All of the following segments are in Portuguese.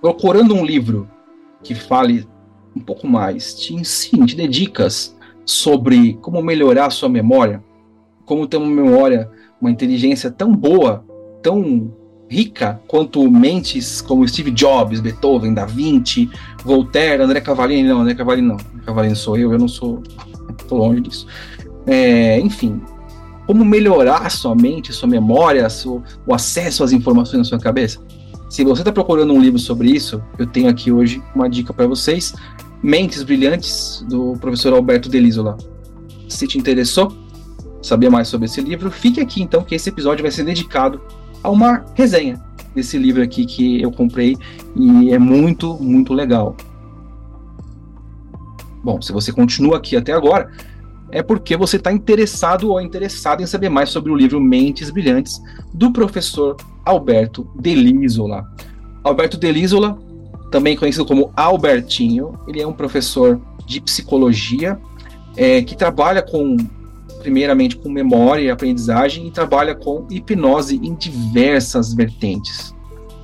procurando um livro que fale um pouco mais, te ensine, te dê dicas sobre como melhorar a sua memória, como ter uma memória, uma inteligência tão boa, tão rica quanto mentes como Steve Jobs, Beethoven, Da Vinci, Voltaire, André Cavallini, não, André Cavallini não, André sou eu, eu não sou, estou longe disso. É, enfim, como melhorar a sua mente, sua memória, seu, o acesso às informações na sua cabeça. Se você está procurando um livro sobre isso, eu tenho aqui hoje uma dica para vocês. Mentes Brilhantes, do professor Alberto Delisola. Se te interessou saber mais sobre esse livro, fique aqui então, que esse episódio vai ser dedicado a uma resenha desse livro aqui que eu comprei e é muito, muito legal. Bom, se você continua aqui até agora, é porque você está interessado ou interessado em saber mais sobre o livro Mentes Brilhantes, do professor Alberto Delisola. Alberto Delisola, também conhecido como Albertinho, ele é um professor de psicologia é, que trabalha com, primeiramente, com memória e aprendizagem e trabalha com hipnose em diversas vertentes.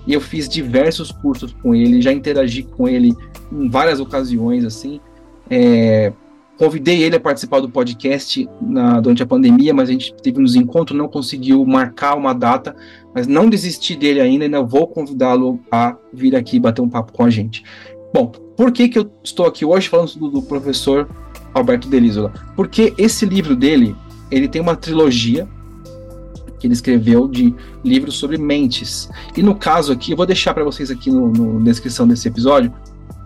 E eu fiz diversos cursos com ele, já interagi com ele em várias ocasiões, assim, é, Convidei ele a participar do podcast na, durante a pandemia, mas a gente teve nos encontros, não conseguiu marcar uma data, mas não desisti dele ainda, ainda vou convidá-lo a vir aqui bater um papo com a gente. Bom, por que, que eu estou aqui hoje falando do, do professor Alberto Delisola? Porque esse livro dele, ele tem uma trilogia que ele escreveu de livros sobre mentes. E no caso aqui, eu vou deixar para vocês aqui no, na descrição desse episódio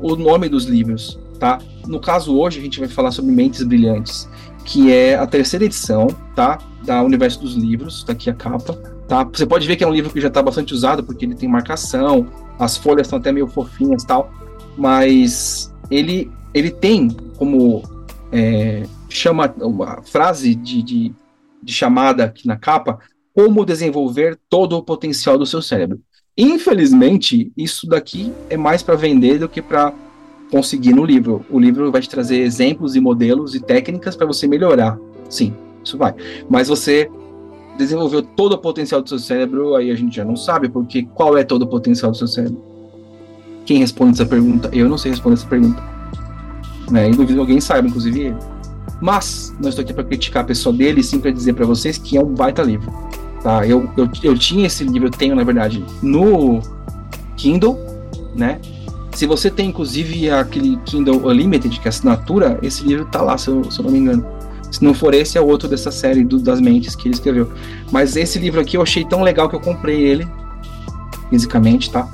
o nome dos livros tá? No caso hoje a gente vai falar sobre Mentes Brilhantes, que é a terceira edição, tá? Da Universo dos Livros, tá aqui a capa, tá? Você pode ver que é um livro que já está bastante usado porque ele tem marcação, as folhas estão até meio fofinhas, tal, mas ele ele tem como é, chama uma frase de, de, de chamada aqui na capa como desenvolver todo o potencial do seu cérebro. Infelizmente, isso daqui é mais para vender do que para conseguir no livro. O livro vai te trazer exemplos e modelos e técnicas para você melhorar. Sim, isso vai. Mas você desenvolveu todo o potencial do seu cérebro, aí a gente já não sabe, porque qual é todo o potencial do seu cérebro? Quem responde essa pergunta? Eu não sei responder essa pergunta. Né? E duvido que alguém saiba, inclusive ele. Mas, não estou aqui para criticar a pessoa dele, sim para dizer para vocês que é um baita livro. Tá? Eu, eu, eu tinha esse livro, eu tenho, na verdade, no Kindle, né? Se você tem, inclusive, aquele Kindle Unlimited, que é assinatura, esse livro tá lá, se eu, se eu não me engano. Se não for esse, é outro dessa série do, das mentes que ele escreveu. Mas esse livro aqui eu achei tão legal que eu comprei ele, fisicamente, tá?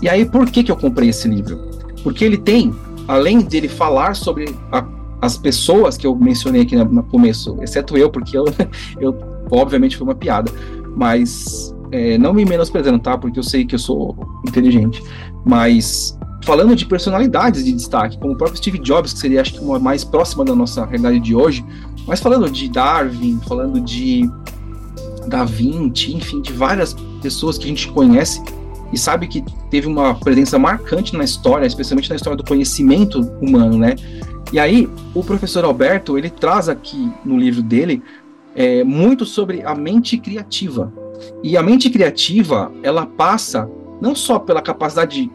E aí, por que, que eu comprei esse livro? Porque ele tem, além dele falar sobre a, as pessoas que eu mencionei aqui no, no começo, exceto eu, porque eu, eu obviamente foi uma piada, mas é, não me menosprezando, tá? Porque eu sei que eu sou inteligente, mas falando de personalidades de destaque, como o próprio Steve Jobs, que seria acho que uma mais próxima da nossa realidade de hoje, mas falando de Darwin, falando de Da Vinci, enfim, de várias pessoas que a gente conhece e sabe que teve uma presença marcante na história, especialmente na história do conhecimento humano, né? E aí, o professor Alberto, ele traz aqui no livro dele é, muito sobre a mente criativa. E a mente criativa, ela passa não só pela capacidade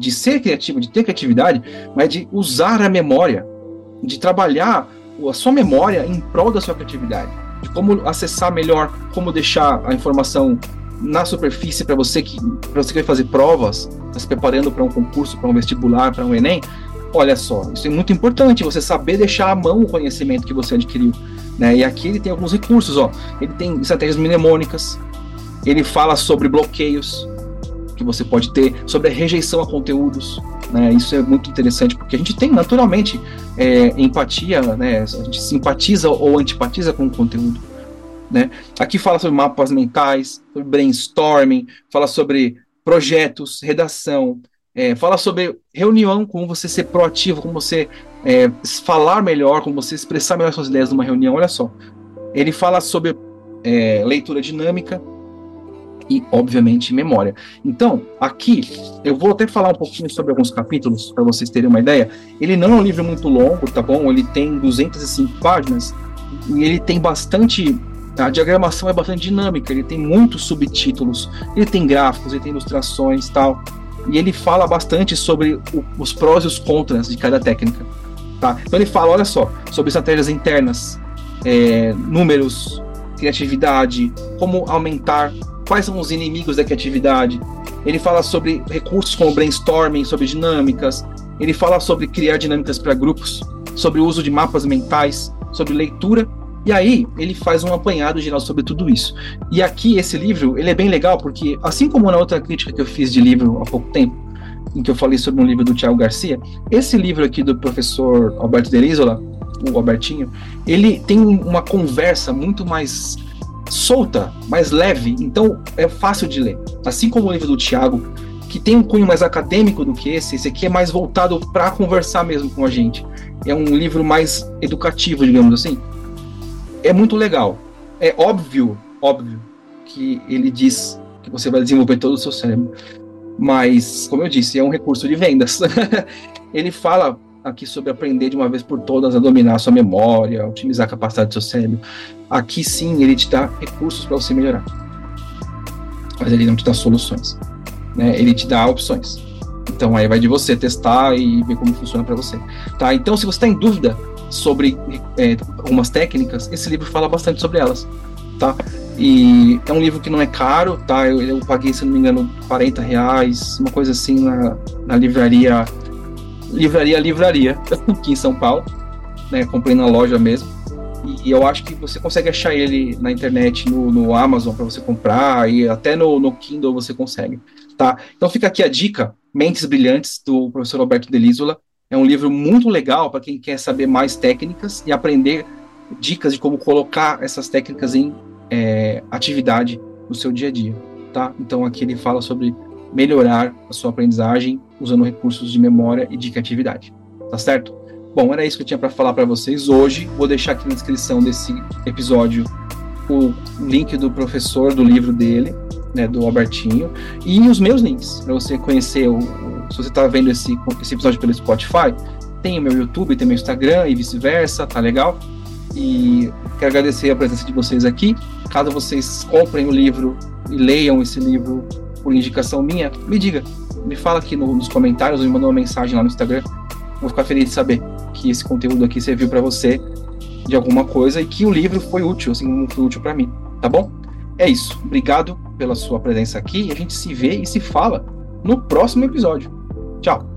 de ser criativo, de ter criatividade, mas de usar a memória, de trabalhar a sua memória em prol da sua criatividade, de como acessar melhor, como deixar a informação na superfície para você que para você que vai fazer provas, tá se preparando para um concurso, para um vestibular, para um ENEM. Olha só, isso é muito importante, você saber deixar à mão o conhecimento que você adquiriu. Né? E aqui ele tem alguns recursos, ó. Ele tem estratégias mnemônicas, ele fala sobre bloqueios, que você pode ter sobre a rejeição a conteúdos. Né? Isso é muito interessante, porque a gente tem naturalmente é, empatia, né? a gente simpatiza ou antipatiza com o conteúdo. Né? Aqui fala sobre mapas mentais, sobre brainstorming, fala sobre projetos, redação, é, fala sobre reunião, como você ser proativo, como você é, falar melhor, como você expressar melhor suas ideias numa reunião. Olha só, ele fala sobre é, leitura dinâmica, e, obviamente, memória. Então, aqui, eu vou até falar um pouquinho sobre alguns capítulos, para vocês terem uma ideia. Ele não é um livro muito longo, tá bom? Ele tem 205 páginas e ele tem bastante. A diagramação é bastante dinâmica, ele tem muitos subtítulos, ele tem gráficos, ele tem ilustrações tal. e ele fala bastante sobre o, os prós e os contras de cada técnica. Tá? Então ele fala, olha só, sobre estratégias internas, é, números, criatividade, como aumentar, quais são os inimigos da criatividade. Ele fala sobre recursos como brainstorming, sobre dinâmicas. Ele fala sobre criar dinâmicas para grupos, sobre o uso de mapas mentais, sobre leitura e aí ele faz um apanhado geral sobre tudo isso. E aqui esse livro, ele é bem legal porque assim como na outra crítica que eu fiz de livro há pouco tempo, em que eu falei sobre um livro do Tiago Garcia, esse livro aqui do professor Alberto Derisola, o Albertinho, ele tem uma conversa muito mais solta, mais leve, então é fácil de ler. Assim como o livro do Tiago, que tem um cunho mais acadêmico do que esse, esse aqui é mais voltado para conversar mesmo com a gente. É um livro mais educativo, digamos assim é muito legal. É óbvio, óbvio, que ele diz que você vai desenvolver todo o seu cérebro. Mas, como eu disse, é um recurso de vendas. ele fala aqui sobre aprender de uma vez por todas a dominar a sua memória, otimizar a capacidade do seu cérebro. Aqui sim, ele te dá recursos para você melhorar. Mas ele não te dá soluções. Né? Ele te dá opções. Então aí vai de você testar e ver como funciona para você. Tá? Então, se você está em dúvida sobre é, algumas técnicas, esse livro fala bastante sobre elas, tá? E é um livro que não é caro, tá? Eu, eu paguei, se não me engano, 40 reais, uma coisa assim, na, na livraria, livraria, livraria, aqui em São Paulo, né? Comprei na loja mesmo. E eu acho que você consegue achar ele na internet, no, no Amazon, para você comprar, e até no, no Kindle você consegue, tá? Então fica aqui a dica, Mentes Brilhantes, do professor Alberto Delisola, é um livro muito legal para quem quer saber mais técnicas e aprender dicas de como colocar essas técnicas em é, atividade no seu dia a dia, tá? Então aqui ele fala sobre melhorar a sua aprendizagem usando recursos de memória e de criatividade, tá certo? Bom, era isso que eu tinha para falar para vocês hoje. Vou deixar aqui na descrição desse episódio o link do professor do livro dele, né, do Albertinho, e os meus links para você conhecer o, se você está vendo esse, esse episódio pelo Spotify, tem o meu YouTube, tem meu Instagram e vice-versa, tá legal? E quero agradecer a presença de vocês aqui. Caso vocês comprem o livro e leiam esse livro por indicação minha, me diga, me fala aqui no, nos comentários ou me manda uma mensagem lá no Instagram. Vou ficar feliz de saber que esse conteúdo aqui serviu para você de alguma coisa e que o livro foi útil, assim como foi útil para mim, tá bom? É isso. Obrigado pela sua presença aqui. A gente se vê e se fala no próximo episódio. Tchau!